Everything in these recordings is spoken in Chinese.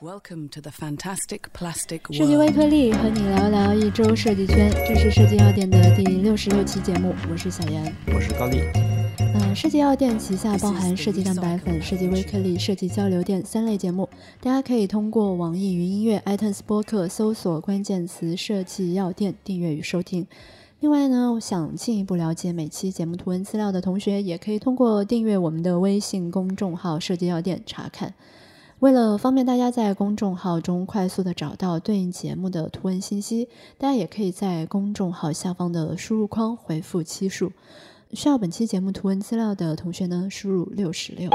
Welcome to the fantastic plastic 设计微.颗粒和你聊聊一周设计圈，这是设计药店的第六十六期节目，我是小严。我是高丽，嗯，设计药店旗下包含设计蛋白粉、设计微颗粒、设计交流店三类节目，大家可以通过网易云音乐、iTunes 播客搜索关键词“设计药店”订阅与收听。另外呢，想进一步了解每期节目图文资料的同学，也可以通过订阅我们的微信公众号“设计药店”查看。为了方便大家在公众号中快速的找到对应节目的图文信息，大家也可以在公众号下方的输入框回复期数。需要本期节目图文资料的同学呢，输入六十六。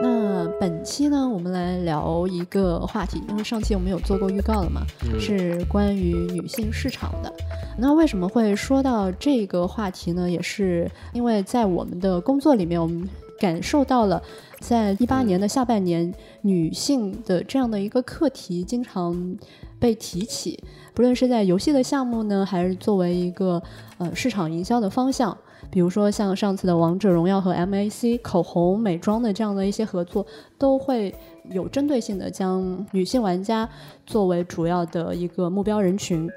那本期呢，我们来聊一个话题，因为上期我们有做过预告了嘛，是关于女性市场的。那为什么会说到这个话题呢？也是因为在我们的工作里面，我们感受到了，在一八年的下半年，女性的这样的一个课题经常被提起，不论是在游戏的项目呢，还是作为一个呃市场营销的方向。比如说像上次的《王者荣耀》和 MAC 口红、美妆的这样的一些合作，都会有针对性的将女性玩家作为主要的一个目标人群。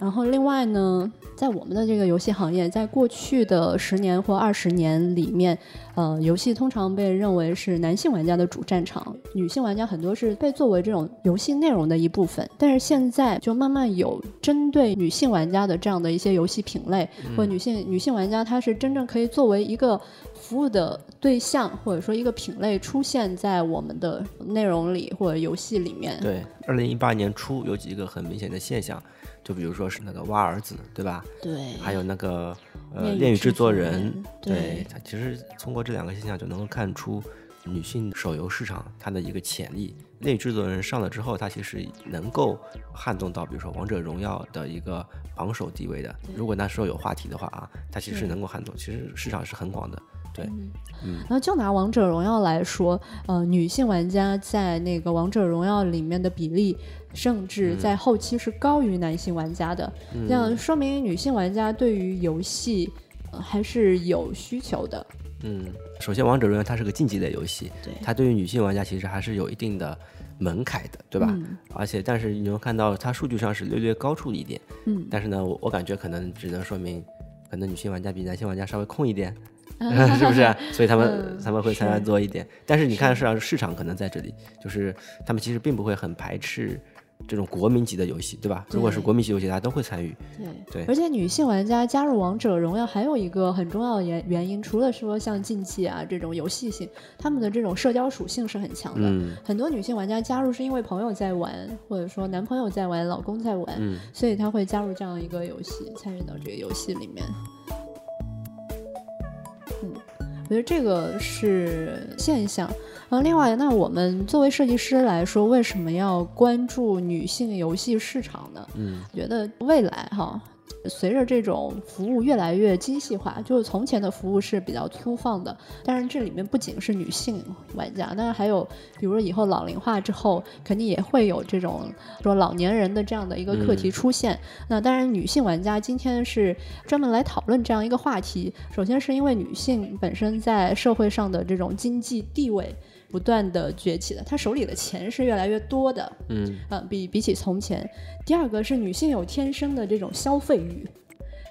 然后另外呢，在我们的这个游戏行业，在过去的十年或二十年里面，呃，游戏通常被认为是男性玩家的主战场，女性玩家很多是被作为这种游戏内容的一部分。但是现在就慢慢有针对女性玩家的这样的一些游戏品类，或者女性女性玩家，她是真正可以作为一个服务的对象，或者说一个品类出现在我们的内容里或者游戏里面。对，二零一八年初有几个很明显的现象，就比如说是那个挖儿子，对吧？对，还有那个呃恋与制制作人对它其实通过这两个现象就能够看出女性手游市场它的一个潜力。内制作人上了之后，它其实能够撼动到，比如说王者荣耀的一个榜首地位的。如果那时候有话题的话啊，它其实是能够撼动，其实市场是很广的。对，然后就拿王者荣耀来说，呃，女性玩家在那个王者荣耀里面的比例，甚至在后期是高于男性玩家的，这样说明女性玩家对于游戏、呃还是有需求的。嗯，首先，王者荣耀它是个竞技类游戏，对。它对于女性玩家其实还是有一定的门槛的，对吧？嗯。而且，但是你能看到它数据上是略略高出一点，嗯，但是呢，我我感觉可能只能说明，可能女性玩家比男性玩家稍微空一点，是不是？所以他们、嗯。他们会参加是。多一点。但是你看，市场市场可能在这里，就是他们其实并不会很排斥这种国民级的游戏，对吧？如果是国民级游戏，大家都会参与。对，对而且女性玩家加入王者荣耀还有一个很重要的原原因，除了说像竞技啊这种游戏性，他们的这种社交属性是很强的。嗯很多女性玩家加入是因为朋友在玩，或者说男朋友在玩，老公在玩，嗯所以她会加入这样一个游戏，参与到这个游戏里面。嗯，我觉得这个是现象。另外，那我们作为设计师来说，为什么要关注女性游戏市场呢？嗯觉得未来哈，随着这种服务越来越精细化，就是从前的服务是比较粗放的，但是这里面不仅是女性玩家，当然还有，比如说以后老龄化之后，肯定也会有这种说老年人的这样的一个课题出现。那当然，女性玩家今天是专门来讨论这样一个话题，首先是因为女性本身在社会上的这种经济地位。不断的崛起的，她手里的钱是越来越多的，嗯呃，比比起从前。第二个是女性有天生的这种消费欲。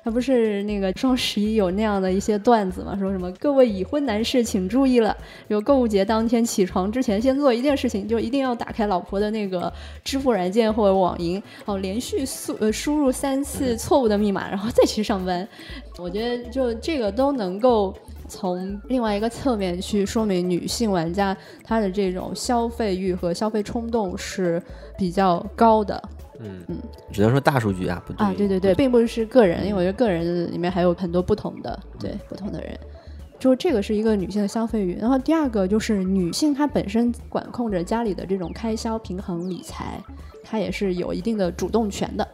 它不是那个双十一有那样的一些段子嘛？说什么各位已婚男士请注意了，有购物节当天起床之前先做一件事情，就一定要打开老婆的那个支付软件或者网银，哦，连续输呃输入三次错误的密码，然后再去上班。我觉得就这个都能够。从另外一个侧面去说明女性玩家她的这种消费欲和消费冲动是比较高的。嗯嗯，只能说大数据啊，不啊，对对对，并不是个人，因为我觉得个人里面还有很多不同的对不同的人，就这个是一个女性的消费欲，然后第二个就是女性她本身管控着家里的这种开销、平衡、理财，她也是有一定的主动权的。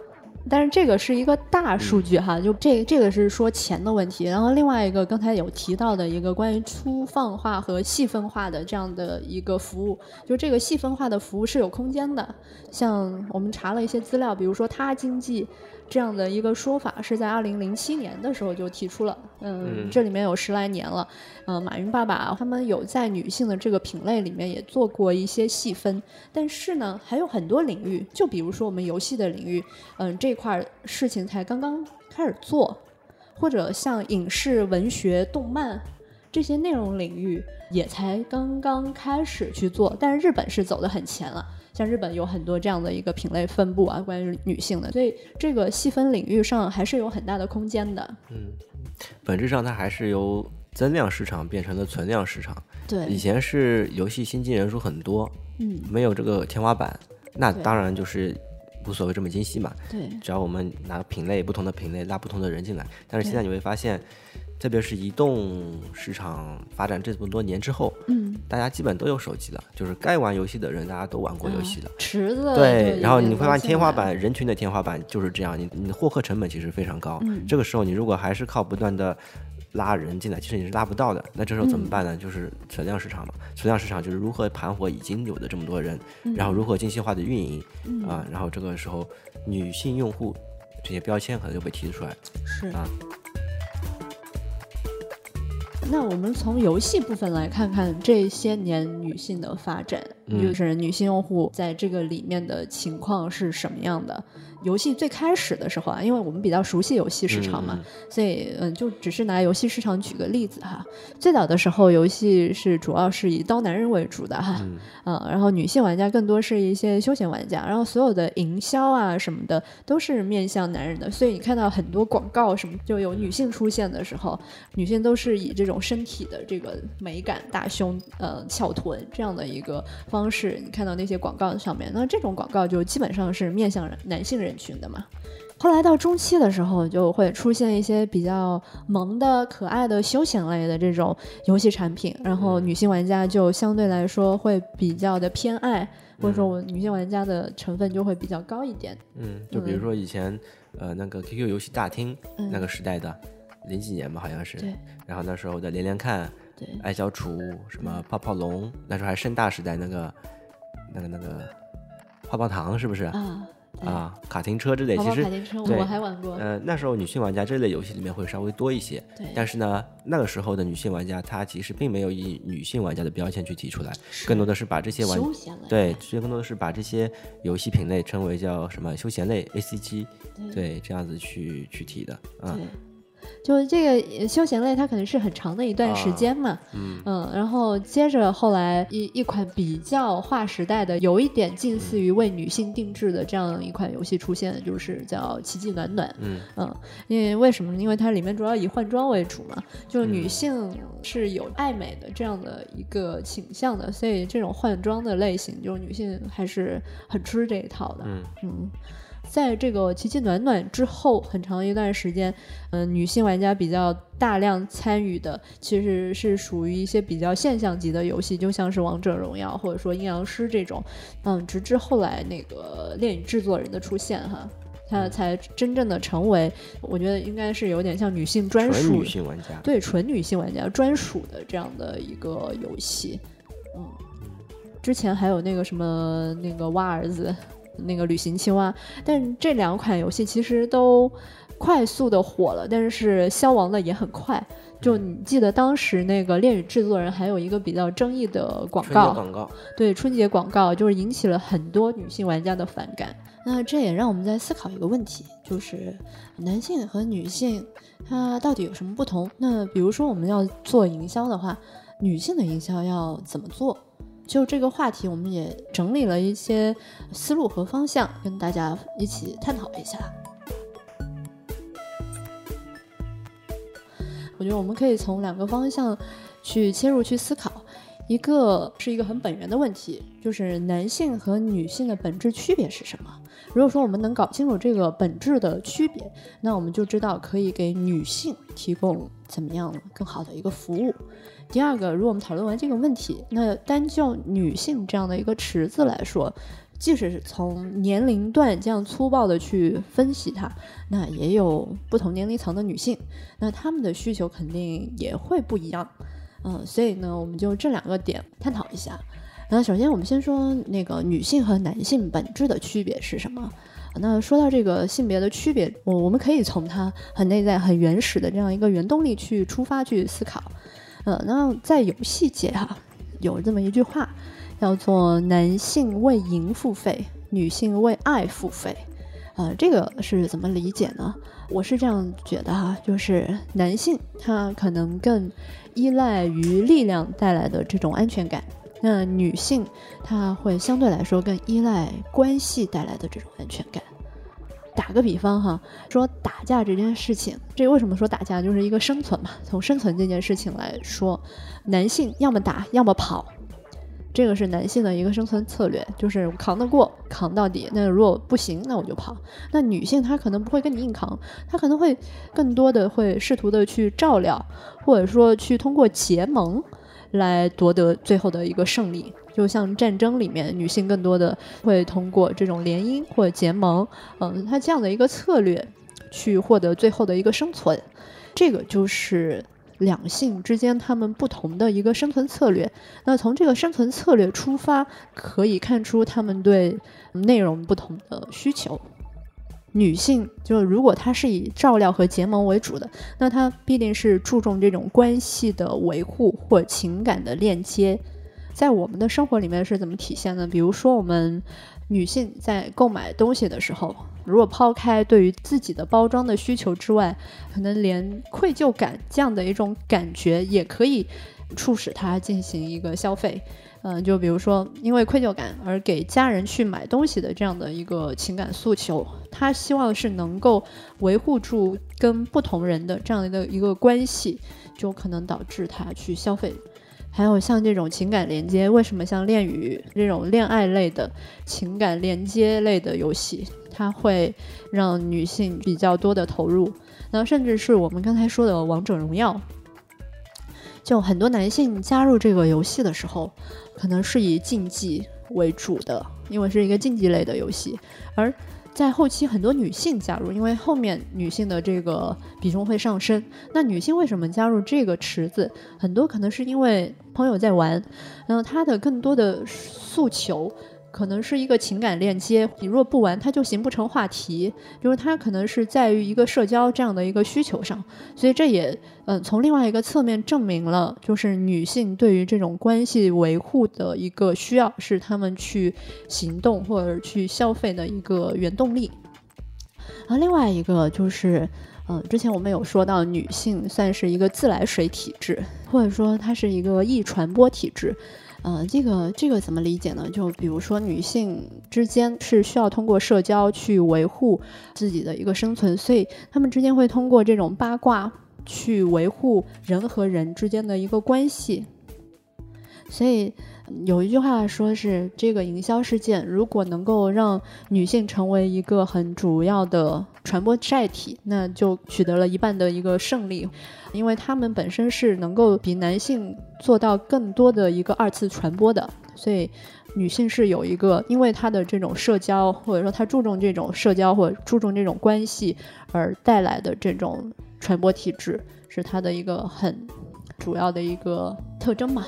但是这个是一个大数据哈，就这这个是说钱的问题。然后另外一个刚才有提到的一个关于粗放化和细分化的这样的一个服务，就这个细分化的服务是有空间的。像我们查了一些资料，比如说他经济。这样的一个说法是在二零零七年的时候就提出了，嗯，这里面有十来年了，嗯，马云爸爸他们有在女性的这个品类里面也做过一些细分，但是呢，还有很多领域，就比如说我们游戏的领域，嗯，这块事情才刚刚开始做，或者像影视、文学、动漫这些内容领域也才刚刚开始去做，但是日本是走得很前了。像日本有很多这样的一个品类分布啊，关于女性的，所以这个细分领域上还是有很大的空间的。嗯，本质上它还是由增量市场变成了存量市场。对，以前是游戏新进人数很多，嗯，没有这个天花板，那当然就是无所谓这么精细嘛。对，只要我们拿品类不同的品类拉不同的人进来，但是现在你会发现。特别是移动市场发展这么多年之后，嗯，大家基本都有手机了，就是该玩游戏的人，大家都玩过游戏了。池子对，然后你会发现天花板，人群的天花板就是这样，你你的获客成本其实非常高。这个时候你如果还是靠不断的拉人进来，其实你是拉不到的。那这时候怎么办呢？就是存量市场嘛。存量市场就是如何盘活已经有的这么多人，然后如何精细化的运营啊，然后这个时候女性用户这些标签可能就被提出来。是啊。那我们从游戏部分来看看这些年女性的发展，就是女性用户在这个里面的情况是什么样的。游戏最开始的时候啊，因为我们比较熟悉游戏市场嘛，所以嗯，就只是拿游戏市场举个例子哈。最早的时候，游戏是主要是以刀男人为主的哈，嗯，然后女性玩家更多是一些休闲玩家，然后所有的营销啊什么的都是面向男人的，所以你看到很多广告什么就有女性出现的时候，女性都是以这种身体的这个美感、大胸、呃翘臀这样的一个方式，你看到那些广告上面，那这种广告就基本上是面向男性人。人群的嘛，后来到中期的时候，就会出现一些比较萌的、可爱的休闲类的这种游戏产品，然后女性玩家就相对来说会比较的偏爱，或者说我女性玩家的成分就会比较高一点。嗯，就比如说以前呃那个 QQ 游戏大厅那个时代的零几年吧，好像是，对，然后那时候的连连看，对，爱消除什么泡泡龙，那时候还盛大时代那个那个那个泡泡糖是不是？啊？啊，卡丁车之类，其实卡丁车我还玩过。呃，那时候女性玩家这类游戏里面会稍微多一些。对。但是呢，那个时候的女性玩家，她其实并没有以女性玩家的标签去提出来，更多的是把这些玩对，其实更多的是把这些游戏品类称为叫什么休闲类 A C G，对，这样子去去提的啊。就这个休闲类，它可能是很长的一段时间嘛，嗯，然后接着后来一一款比较划时代的，有一点近似于为女性定制的这样一款游戏出现，就是叫《奇迹暖暖》，嗯嗯，因为为什么？因为它里面主要以换装为主嘛，就女性是有爱美的这样的一个倾向的，所以这种换装的类型，就是女性还是很吃这一套的，嗯嗯。在这个奇迹暖暖之后，很长一段时间，嗯，女性玩家比较大量参与的，其实是属于一些比较现象级的游戏，就像是王者荣耀或者说阴阳师这种，嗯，直至后来那个恋与制作人的出现，哈，它才真正的成为，我觉得应该是有点像女性专属，女性玩家，对，纯女性玩家专属的这样的一个游戏，嗯，之前还有那个什么那个蛙儿子。那个旅行青蛙，但这两款游戏其实都快速的火了，但是消亡的也很快。就你记得当时那个恋与制作人还有一个比较争议的广告，广告对春节广告就是引起了很多女性玩家的反感。那这也让我们在思考一个问题，就是男性和女性它到底有什么不同？那比如说我们要做营销的话，女性的营销要怎么做？就这个话题，我们也整理了一些思路和方向，跟大家一起探讨一下。我觉得我们可以从两个方向去切入去思考，一个是一个很本源的问题，就是男性和女性的本质区别是什么？如果说我们能搞清楚这个本质的区别，那我们就知道可以给女性提供怎么样更好的一个服务。第二个，如果我们讨论完这个问题，那单就女性这样的一个池子来说，即使是从年龄段这样粗暴的去分析它，那也有不同年龄层的女性，那她们的需求肯定也会不一样。嗯，所以呢，我们就这两个点探讨一下。那首先，我们先说那个女性和男性本质的区别是什么？那说到这个性别的区别，我我们可以从它很内在、很原始的这样一个原动力去出发去思考。呃，那在游戏界哈，有这么一句话，叫做“男性为赢付费，女性为爱付费”。呃，这个是怎么理解呢？我是这样觉得哈，就是男性他可能更依赖于力量带来的这种安全感。那女性她会相对来说更依赖关系带来的这种安全感。打个比方哈，说打架这件事情，这为什么说打架就是一个生存嘛？从生存这件事情来说，男性要么打，要么跑，这个是男性的一个生存策略，就是扛得过，扛到底。那如果不行，那我就跑。那女性她可能不会跟你硬扛，她可能会更多的会试图的去照料，或者说去通过结盟。来夺得最后的一个胜利，就像战争里面，女性更多的会通过这种联姻或者结盟，嗯，她这样的一个策略去获得最后的一个生存，这个就是两性之间他们不同的一个生存策略。那从这个生存策略出发，可以看出他们对内容不同的需求。女性就如果她是以照料和结盟为主的，那她必定是注重这种关系的维护或情感的链接。在我们的生活里面是怎么体现呢？比如说，我们女性在购买东西的时候，如果抛开对于自己的包装的需求之外，可能连愧疚感这样的一种感觉也可以促使她进行一个消费。嗯，就比如说，因为愧疚感而给家人去买东西的这样的一个情感诉求，他希望是能够维护住跟不同人的这样的一个关系，就可能导致他去消费。还有像这种情感连接，为什么像恋与这种恋爱类的情感连接类的游戏，它会让女性比较多的投入？然后甚至是我们刚才说的王者荣耀。就很多男性加入这个游戏的时候，可能是以竞技为主的，因为是一个竞技类的游戏。而在后期，很多女性加入，因为后面女性的这个比重会上升。那女性为什么加入这个池子？很多可能是因为朋友在玩，然后她的更多的诉求。可能是一个情感链接，你若不玩，它就形不成话题。就是它可能是在于一个社交这样的一个需求上，所以这也嗯从另外一个侧面证明了，就是女性对于这种关系维护的一个需要，是她们去行动或者去消费的一个原动力。而另外一个就是，嗯，之前我们有说到，女性算是一个自来水体质，或者说它是一个易传播体质。呃，这个这个怎么理解呢？就比如说，女性之间是需要通过社交去维护自己的一个生存，所以她们之间会通过这种八卦去维护人和人之间的一个关系。所以有一句话说是，这个营销事件如果能够让女性成为一个很主要的传播载体，那就取得了一半的一个胜利。因为他们本身是能够比男性做到更多的一个二次传播的，所以女性是有一个，因为她的这种社交，或者说她注重这种社交或者注重这种关系而带来的这种传播体质，是她的一个很主要的一个特征嘛。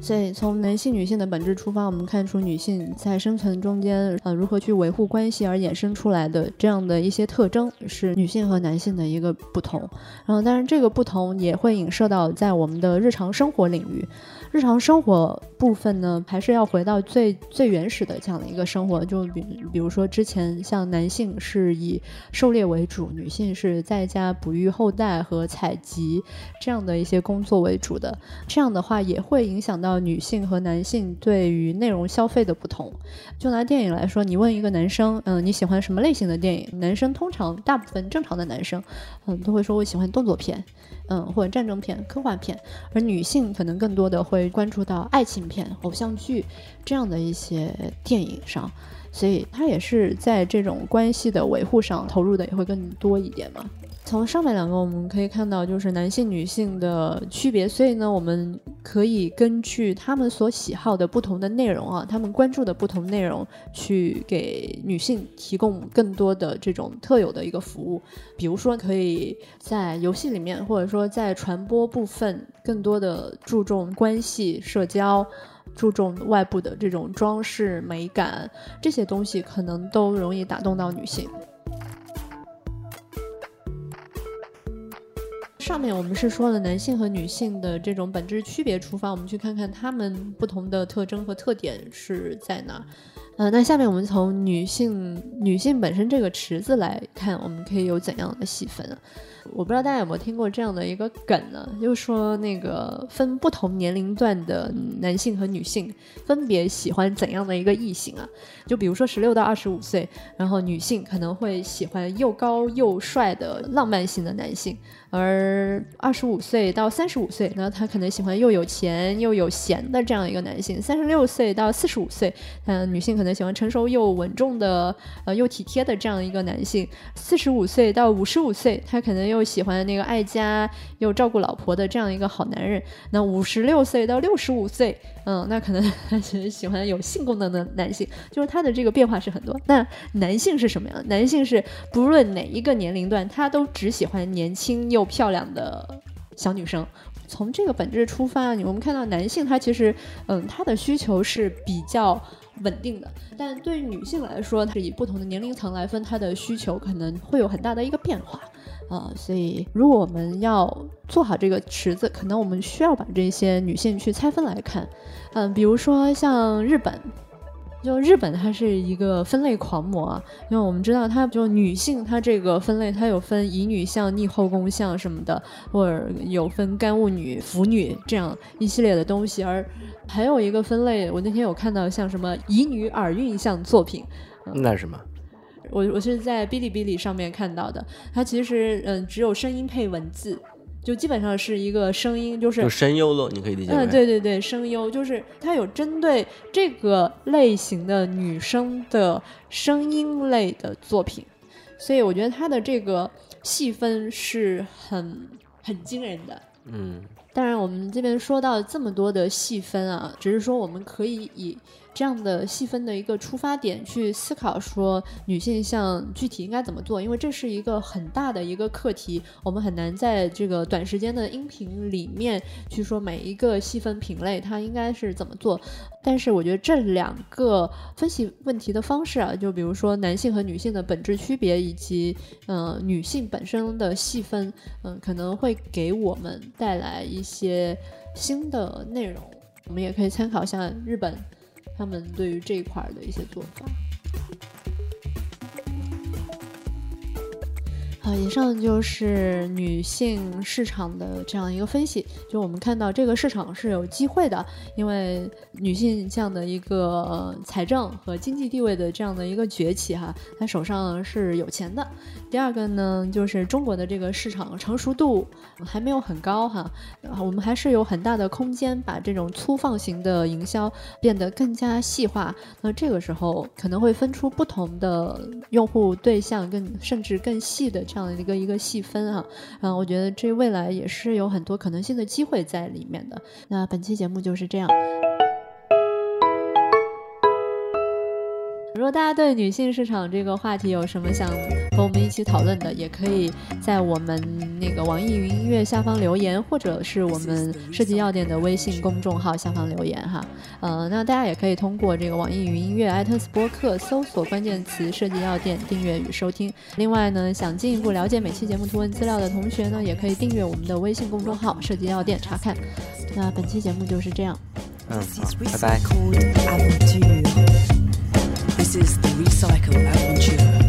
所以，从男性、女性的本质出发，我们看出女性在生存中间，呃，如何去维护关系而衍生出来的这样的一些特征，是女性和男性的一个不同。然后，当然，这个不同也会影射到在我们的日常生活领域。日常生活部分呢，还是要回到最最原始的这样的一个生活，就比比如说之前像男性是以狩猎为主，女性是在家哺育后代和采集这样的一些工作为主的。这样的话也会影响到女性和男性对于内容消费的不同。就拿电影来说，你问一个男生，嗯，你喜欢什么类型的电影？男生通常大部分正常的男生，嗯，都会说我喜欢动作片。嗯，或者战争片、科幻片，而女性可能更多的会关注到爱情片、偶像剧这样的一些电影上，所以她也是在这种关系的维护上投入的也会更多一点嘛。从上面两个我们可以看到，就是男性、女性的区别。所以呢，我们可以根据他们所喜好的不同的内容啊，他们关注的不同内容，去给女性提供更多的这种特有的一个服务。比如说，可以在游戏里面，或者说在传播部分，更多的注重关系、社交，注重外部的这种装饰美感，这些东西可能都容易打动到女性。上面我们是说了男性和女性的这种本质区别出发，我们去看看他们不同的特征和特点是在哪。呃，那下面我们从女性女性本身这个池子来看，我们可以有怎样的细分？啊我不知道大家有没有听过这样的一个梗呢？就是说那个分不同年龄段的男性和女性分别喜欢怎样的一个异性啊？就比如说十六到二十五岁，然后女性可能会喜欢又高又帅的浪漫型的男性。而二十五岁到三十五岁，那他可能喜欢又有钱又有闲的这样一个男性；三十六岁到四十五岁，嗯，女性可能喜欢成熟又稳重的，呃，又体贴的这样一个男性；四十五岁到五十五岁，他可能又喜欢那个爱家又照顾老婆的这样一个好男人；那五十六岁到六十五岁，嗯，那可能其实喜欢有性功能的男性，就是他的这个变化是很多。那男性是什么样？男性是不论哪一个年龄段，他都只喜欢年轻又。漂亮的小女生，从这个本质出发，我们看到男性他其实，嗯，他的需求是比较稳定的，但对于女性来说，是以不同的年龄层来分，他的需求可能会有很大的一个变化，啊，所以如果我们要做好这个池子，可能我们需要把这些女性去拆分来看，嗯，比如说像日本。就日本，它是一个分类狂魔，因为我们知道，它就女性，它这个分类，它有分乙女相、逆后宫相什么的，或者有分干物女、腐女这样一系列的东西。而还有一个分类，我那天有看到像什么乙女耳韵像作品，那是什么？我我是在哔哩哔哩上面看到的，它其实嗯，只有声音配文字。就基本上是一个声音，就是声优咯，你可以理解。嗯，对对对，声优就是它有针对这个类型的女生的声音类的作品，所以我觉得它的这个细分是很很惊人的。嗯，当然我们这边说到这么多的细分啊，只是说我们可以以。这样的细分的一个出发点去思考，说女性像具体应该怎么做，因为这是一个很大的一个课题，我们很难在这个短时间的音频里面去说每一个细分品类它应该是怎么做。但是我觉得这两个分析问题的方式啊，就比如说男性和女性的本质区别，以及嗯女性本身的细分，嗯可能会给我们带来一些新的内容。我们也可以参考一下日本。他们对于这一块的一些做法。啊，以上就是女性市场的这样一个分析。就我们看到这个市场是有机会的，因为女性这样的一个财政和经济地位的这样的一个崛起，哈，她手上是有钱的。第二个呢，就是中国的这个市场成熟度还没有很高，哈，我们还是有很大的空间把这种粗放型的营销变得更加细化。那这个时候可能会分出不同的用户对象，更甚至更细的。这样的一个一个细分啊，嗯，我觉得这未来也是有很多可能性的机会在里面的。那本期节目就是这样。如果大家对女性市场这个话题有什么想和我们一起讨论的，也可以在我们那个网易云音乐下方留言，或者是我们设计药店的微信公众号下方留言哈。呃，那大家也可以通过这个网易云音乐、iTunes 播客搜索关键词“设计药店”订阅与收听。另外呢，想进一步了解每期节目图文资料的同学呢，也可以订阅我们的微信公众号“设计药店”查看。那本期节目就是这样。嗯，好，拜拜。This is the Recycle Adventure.